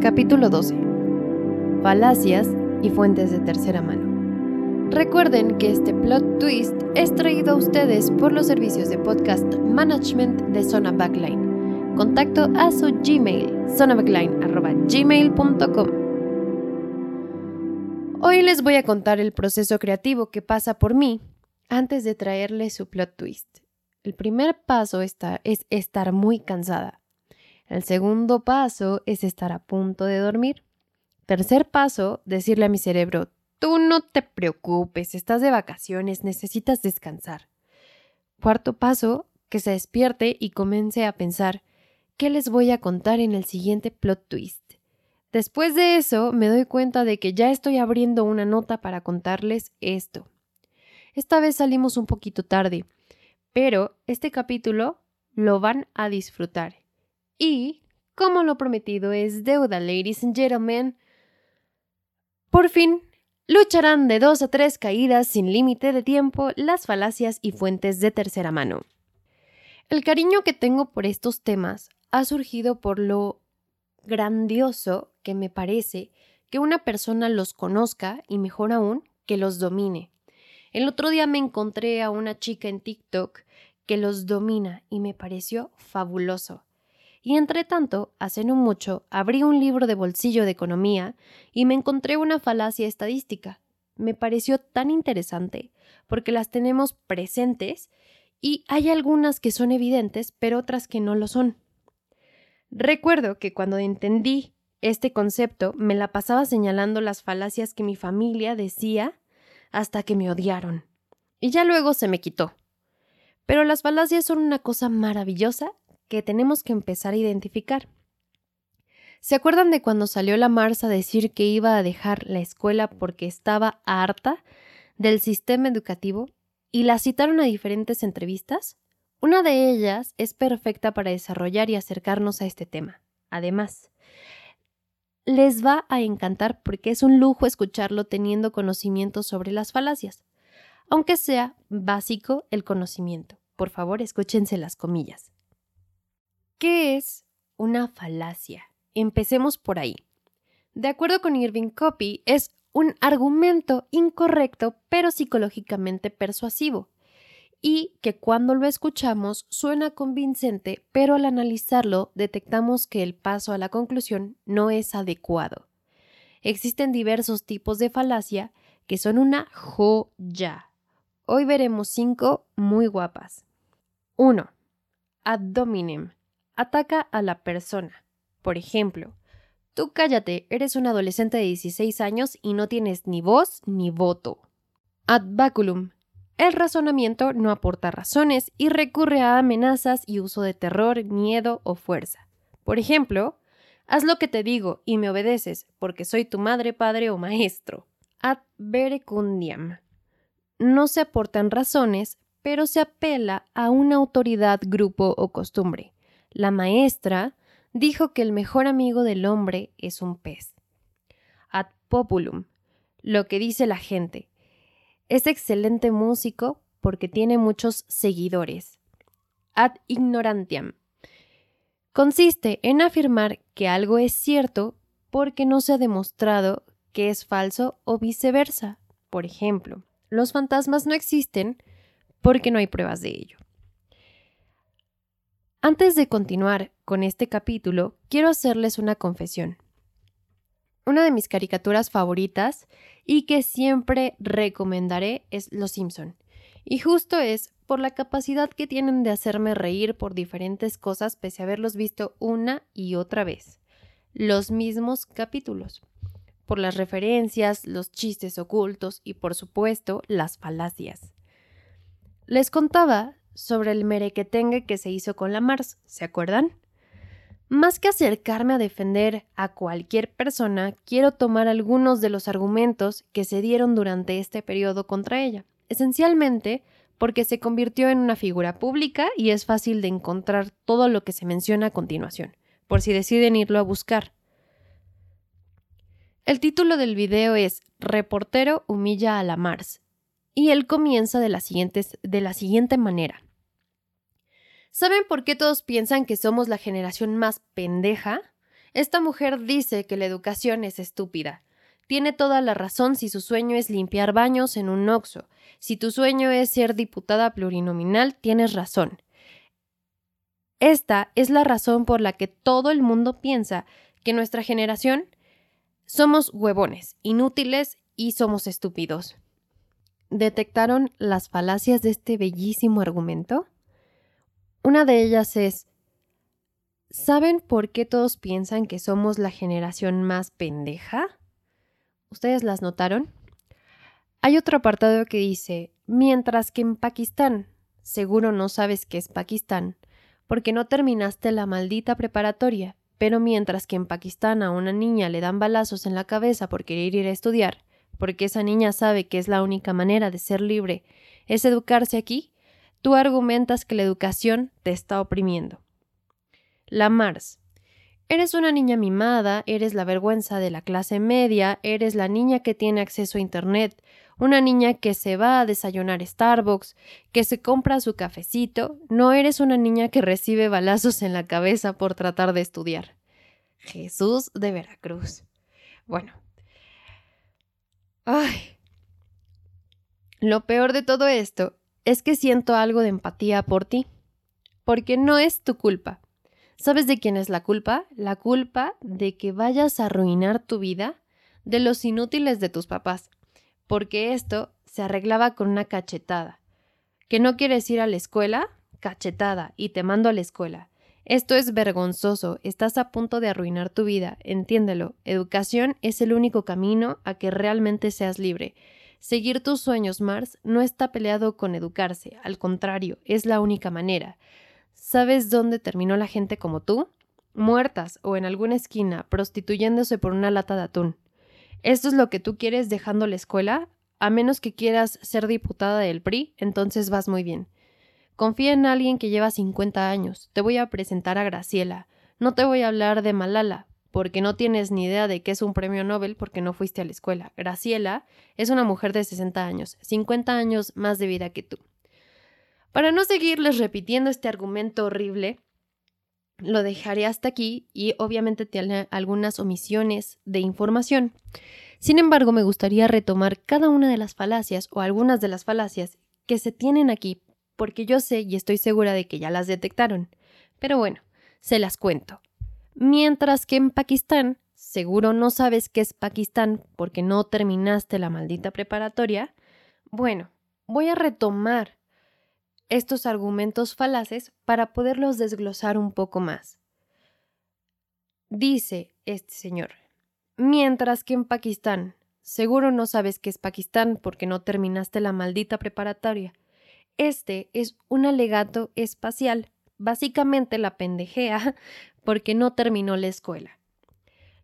Capítulo 12. Falacias y fuentes de tercera mano. Recuerden que este plot twist es traído a ustedes por los servicios de podcast management de Zona Backline. Contacto a su Gmail, zonabackline.gmail.com. Hoy les voy a contar el proceso creativo que pasa por mí antes de traerles su plot twist. El primer paso está, es estar muy cansada. El segundo paso es estar a punto de dormir. Tercer paso, decirle a mi cerebro, tú no te preocupes, estás de vacaciones, necesitas descansar. Cuarto paso, que se despierte y comience a pensar, ¿qué les voy a contar en el siguiente plot twist? Después de eso, me doy cuenta de que ya estoy abriendo una nota para contarles esto. Esta vez salimos un poquito tarde, pero este capítulo lo van a disfrutar. Y, como lo prometido es deuda, ladies and gentlemen, por fin lucharán de dos a tres caídas sin límite de tiempo las falacias y fuentes de tercera mano. El cariño que tengo por estos temas ha surgido por lo grandioso que me parece que una persona los conozca y mejor aún que los domine. El otro día me encontré a una chica en TikTok que los domina y me pareció fabuloso. Y entre tanto, hace no mucho, abrí un libro de bolsillo de economía y me encontré una falacia estadística. Me pareció tan interesante, porque las tenemos presentes y hay algunas que son evidentes, pero otras que no lo son. Recuerdo que cuando entendí este concepto me la pasaba señalando las falacias que mi familia decía hasta que me odiaron. Y ya luego se me quitó. Pero las falacias son una cosa maravillosa que tenemos que empezar a identificar. ¿Se acuerdan de cuando salió la Mars a decir que iba a dejar la escuela porque estaba harta del sistema educativo y la citaron a diferentes entrevistas? Una de ellas es perfecta para desarrollar y acercarnos a este tema. Además, les va a encantar porque es un lujo escucharlo teniendo conocimiento sobre las falacias, aunque sea básico el conocimiento. Por favor, escúchense las comillas. ¿Qué es una falacia? Empecemos por ahí. De acuerdo con Irving Copy, es un argumento incorrecto pero psicológicamente persuasivo y que cuando lo escuchamos suena convincente, pero al analizarlo detectamos que el paso a la conclusión no es adecuado. Existen diversos tipos de falacia que son una joya. Hoy veremos cinco muy guapas. 1. Ad. Ataca a la persona. Por ejemplo, tú cállate, eres un adolescente de 16 años y no tienes ni voz ni voto. Ad baculum el razonamiento no aporta razones y recurre a amenazas y uso de terror, miedo o fuerza. Por ejemplo, haz lo que te digo y me obedeces, porque soy tu madre, padre o maestro. Ad verecundiam. No se aportan razones, pero se apela a una autoridad, grupo o costumbre. La maestra dijo que el mejor amigo del hombre es un pez. Ad populum. Lo que dice la gente. Es excelente músico porque tiene muchos seguidores. Ad ignorantiam. Consiste en afirmar que algo es cierto porque no se ha demostrado que es falso o viceversa. Por ejemplo, los fantasmas no existen porque no hay pruebas de ello. Antes de continuar con este capítulo, quiero hacerles una confesión una de mis caricaturas favoritas y que siempre recomendaré es Los Simpson. Y justo es por la capacidad que tienen de hacerme reír por diferentes cosas pese a haberlos visto una y otra vez. Los mismos capítulos. Por las referencias, los chistes ocultos y por supuesto las falacias. Les contaba sobre el merequetengue que se hizo con la Mars, ¿se acuerdan? Más que acercarme a defender a cualquier persona, quiero tomar algunos de los argumentos que se dieron durante este periodo contra ella, esencialmente porque se convirtió en una figura pública y es fácil de encontrar todo lo que se menciona a continuación, por si deciden irlo a buscar. El título del video es Reportero humilla a la Mars y él comienza de la, de la siguiente manera. ¿Saben por qué todos piensan que somos la generación más pendeja? Esta mujer dice que la educación es estúpida. Tiene toda la razón si su sueño es limpiar baños en un noxo. Si tu sueño es ser diputada plurinominal, tienes razón. Esta es la razón por la que todo el mundo piensa que nuestra generación somos huevones, inútiles y somos estúpidos. ¿Detectaron las falacias de este bellísimo argumento? Una de ellas es, ¿saben por qué todos piensan que somos la generación más pendeja? ¿Ustedes las notaron? Hay otro apartado que dice, mientras que en Pakistán, seguro no sabes qué es Pakistán, porque no terminaste la maldita preparatoria, pero mientras que en Pakistán a una niña le dan balazos en la cabeza por querer ir a estudiar, porque esa niña sabe que es la única manera de ser libre, es educarse aquí, tú argumentas que la educación te está oprimiendo. La Mars. Eres una niña mimada, eres la vergüenza de la clase media, eres la niña que tiene acceso a Internet, una niña que se va a desayunar Starbucks, que se compra su cafecito, no eres una niña que recibe balazos en la cabeza por tratar de estudiar. Jesús de Veracruz. Bueno. Ay. Lo peor de todo esto es que siento algo de empatía por ti, porque no es tu culpa. ¿Sabes de quién es la culpa? La culpa de que vayas a arruinar tu vida de los inútiles de tus papás porque esto se arreglaba con una cachetada. ¿Que no quieres ir a la escuela? Cachetada, y te mando a la escuela. Esto es vergonzoso, estás a punto de arruinar tu vida, entiéndelo. Educación es el único camino a que realmente seas libre. Seguir tus sueños, Mars, no está peleado con educarse, al contrario, es la única manera. ¿Sabes dónde terminó la gente como tú? Muertas o en alguna esquina, prostituyéndose por una lata de atún. ¿Esto es lo que tú quieres dejando la escuela? A menos que quieras ser diputada del PRI, entonces vas muy bien. Confía en alguien que lleva 50 años. Te voy a presentar a Graciela. No te voy a hablar de Malala, porque no tienes ni idea de qué es un premio Nobel porque no fuiste a la escuela. Graciela es una mujer de 60 años, 50 años más de vida que tú. Para no seguirles repitiendo este argumento horrible, lo dejaré hasta aquí y obviamente tiene algunas omisiones de información. Sin embargo, me gustaría retomar cada una de las falacias o algunas de las falacias que se tienen aquí, porque yo sé y estoy segura de que ya las detectaron. Pero bueno, se las cuento. Mientras que en Pakistán, seguro no sabes qué es Pakistán porque no terminaste la maldita preparatoria, bueno, voy a retomar estos argumentos falaces para poderlos desglosar un poco más. Dice este señor, mientras que en Pakistán, seguro no sabes qué es Pakistán porque no terminaste la maldita preparatoria. Este es un alegato espacial, básicamente la pendejea porque no terminó la escuela.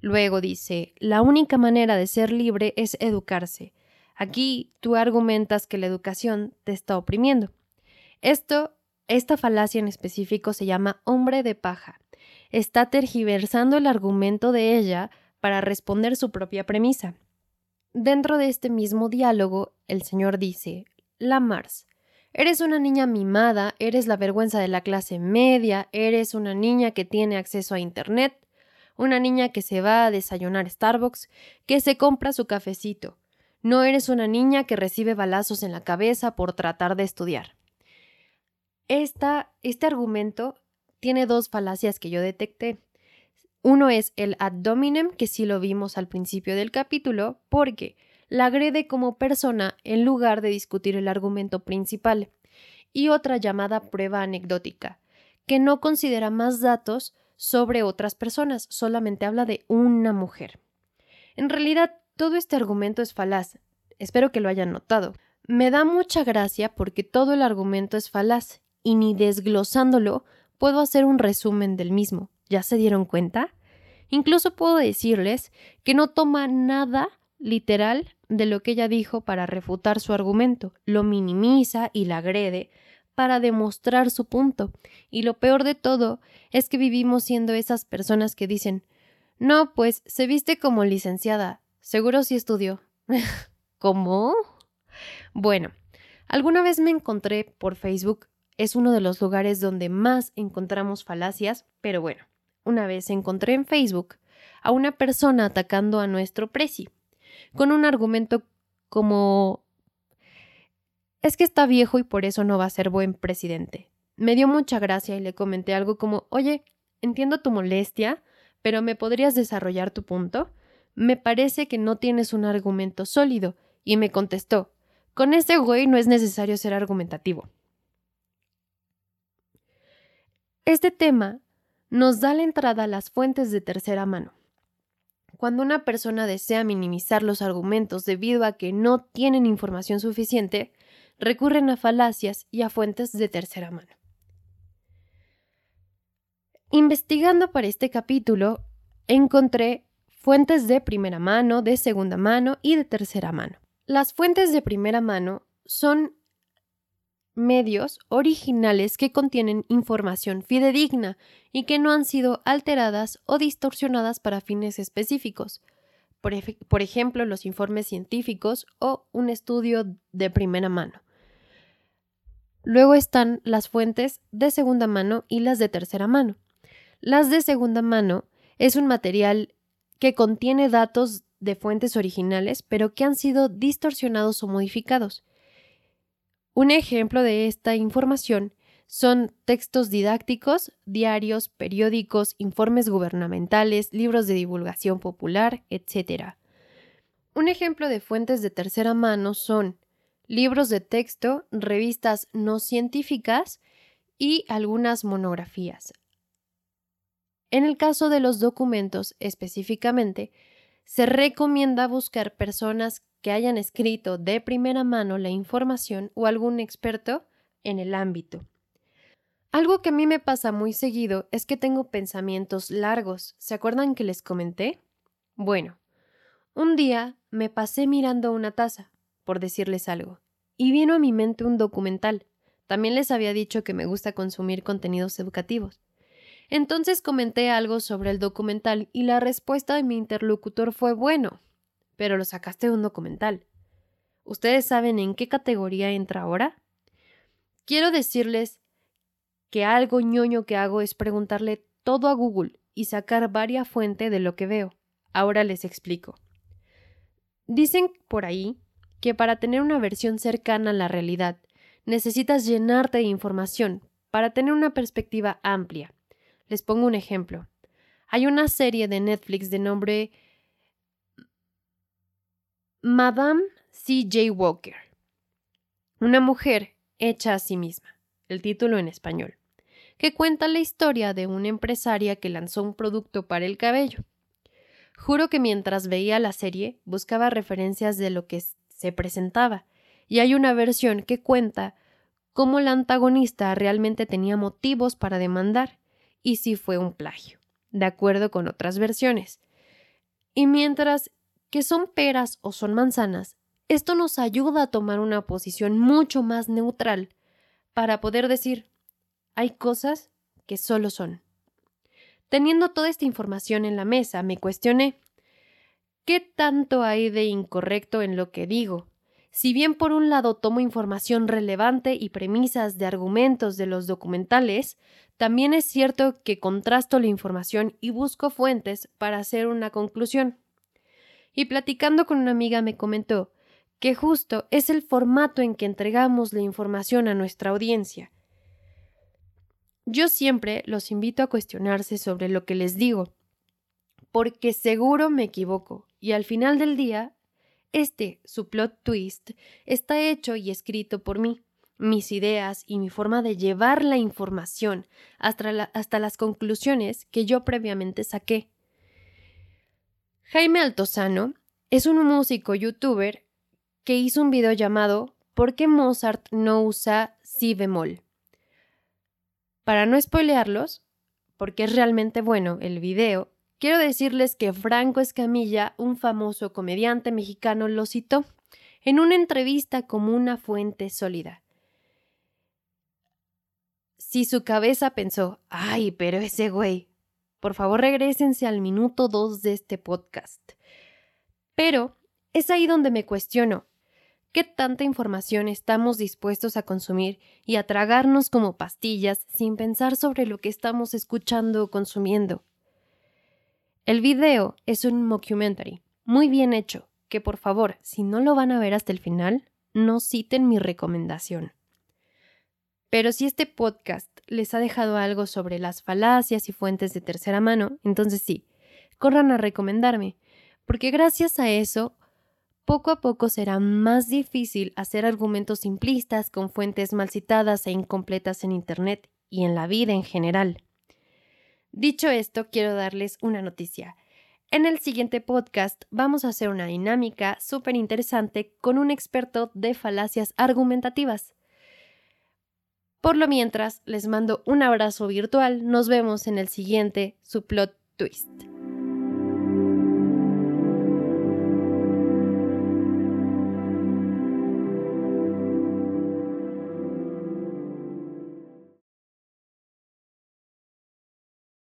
Luego dice, la única manera de ser libre es educarse. Aquí tú argumentas que la educación te está oprimiendo. Esto, esta falacia en específico se llama hombre de paja. Está tergiversando el argumento de ella para responder su propia premisa. Dentro de este mismo diálogo, el señor dice, La Mars, eres una niña mimada, eres la vergüenza de la clase media, eres una niña que tiene acceso a Internet, una niña que se va a desayunar Starbucks, que se compra su cafecito. No eres una niña que recibe balazos en la cabeza por tratar de estudiar este argumento tiene dos falacias que yo detecté. Uno es el ad hominem, que sí lo vimos al principio del capítulo, porque la agrede como persona en lugar de discutir el argumento principal. Y otra llamada prueba anecdótica, que no considera más datos sobre otras personas, solamente habla de una mujer. En realidad, todo este argumento es falaz. Espero que lo hayan notado. Me da mucha gracia porque todo el argumento es falaz y ni desglosándolo puedo hacer un resumen del mismo. ¿Ya se dieron cuenta? Incluso puedo decirles que no toma nada literal de lo que ella dijo para refutar su argumento, lo minimiza y la agrede para demostrar su punto. Y lo peor de todo es que vivimos siendo esas personas que dicen no, pues se viste como licenciada, seguro sí estudió. ¿Cómo? Bueno, alguna vez me encontré por Facebook es uno de los lugares donde más encontramos falacias, pero bueno, una vez encontré en Facebook a una persona atacando a nuestro presi, con un argumento como es que está viejo y por eso no va a ser buen presidente. Me dio mucha gracia y le comenté algo como, oye, entiendo tu molestia, pero ¿me podrías desarrollar tu punto? Me parece que no tienes un argumento sólido. Y me contestó, con este güey no es necesario ser argumentativo. Este tema nos da la entrada a las fuentes de tercera mano. Cuando una persona desea minimizar los argumentos debido a que no tienen información suficiente, recurren a falacias y a fuentes de tercera mano. Investigando para este capítulo, encontré fuentes de primera mano, de segunda mano y de tercera mano. Las fuentes de primera mano son medios originales que contienen información fidedigna y que no han sido alteradas o distorsionadas para fines específicos, por, por, ejemplo los informes científicos o un estudio de primera mano. Luego están las fuentes de segunda mano y las de tercera mano. Las de segunda mano es un material que contiene datos de fuentes originales pero que han sido distorsionados o modificados. Un ejemplo de esta información son textos didácticos, diarios, periódicos, informes gubernamentales, libros de divulgación popular, etc. Un ejemplo de fuentes de tercera mano son libros de texto, revistas no científicas y algunas monografías. En el caso de los documentos específicamente, se recomienda buscar personas que hayan escrito de primera mano la información o algún experto en el ámbito. Algo que a mí me pasa muy seguido es que tengo pensamientos largos. ¿Se acuerdan que les comenté? Bueno, un día me pasé mirando una taza, por decirles algo, y vino a mi mente un documental. También les había dicho que me gusta consumir contenidos educativos. Entonces comenté algo sobre el documental y la respuesta de mi interlocutor fue bueno, pero lo sacaste de un documental. ¿Ustedes saben en qué categoría entra ahora? Quiero decirles que algo ñoño que hago es preguntarle todo a Google y sacar varias fuentes de lo que veo. Ahora les explico. Dicen por ahí que para tener una versión cercana a la realidad necesitas llenarte de información para tener una perspectiva amplia. Les pongo un ejemplo. Hay una serie de Netflix de nombre Madame C.J. Walker. Una mujer hecha a sí misma. El título en español. Que cuenta la historia de una empresaria que lanzó un producto para el cabello. Juro que mientras veía la serie buscaba referencias de lo que se presentaba, y hay una versión que cuenta cómo la antagonista realmente tenía motivos para demandar y si fue un plagio, de acuerdo con otras versiones. Y mientras que son peras o son manzanas, esto nos ayuda a tomar una posición mucho más neutral para poder decir, hay cosas que solo son. Teniendo toda esta información en la mesa, me cuestioné, ¿qué tanto hay de incorrecto en lo que digo? Si bien por un lado tomo información relevante y premisas de argumentos de los documentales, también es cierto que contrasto la información y busco fuentes para hacer una conclusión. Y platicando con una amiga me comentó que justo es el formato en que entregamos la información a nuestra audiencia. Yo siempre los invito a cuestionarse sobre lo que les digo, porque seguro me equivoco y al final del día este, su plot twist, está hecho y escrito por mí. Mis ideas y mi forma de llevar la información hasta, hasta las conclusiones que yo previamente saqué. Jaime Altozano es un músico youtuber que hizo un video llamado ¿Por qué Mozart no usa si bemol? Para no spoilearlos, porque es realmente bueno el video, Quiero decirles que Franco Escamilla, un famoso comediante mexicano, lo citó en una entrevista como una fuente sólida. Si su cabeza pensó, ay, pero ese güey, por favor regresense al minuto 2 de este podcast. Pero es ahí donde me cuestiono, ¿qué tanta información estamos dispuestos a consumir y a tragarnos como pastillas sin pensar sobre lo que estamos escuchando o consumiendo? El video es un mockumentary, muy bien hecho, que por favor, si no lo van a ver hasta el final, no citen mi recomendación. Pero si este podcast les ha dejado algo sobre las falacias y fuentes de tercera mano, entonces sí, corran a recomendarme, porque gracias a eso, poco a poco será más difícil hacer argumentos simplistas con fuentes mal citadas e incompletas en Internet y en la vida en general. Dicho esto, quiero darles una noticia. En el siguiente podcast vamos a hacer una dinámica súper interesante con un experto de falacias argumentativas. Por lo mientras, les mando un abrazo virtual. Nos vemos en el siguiente Su Plot Twist.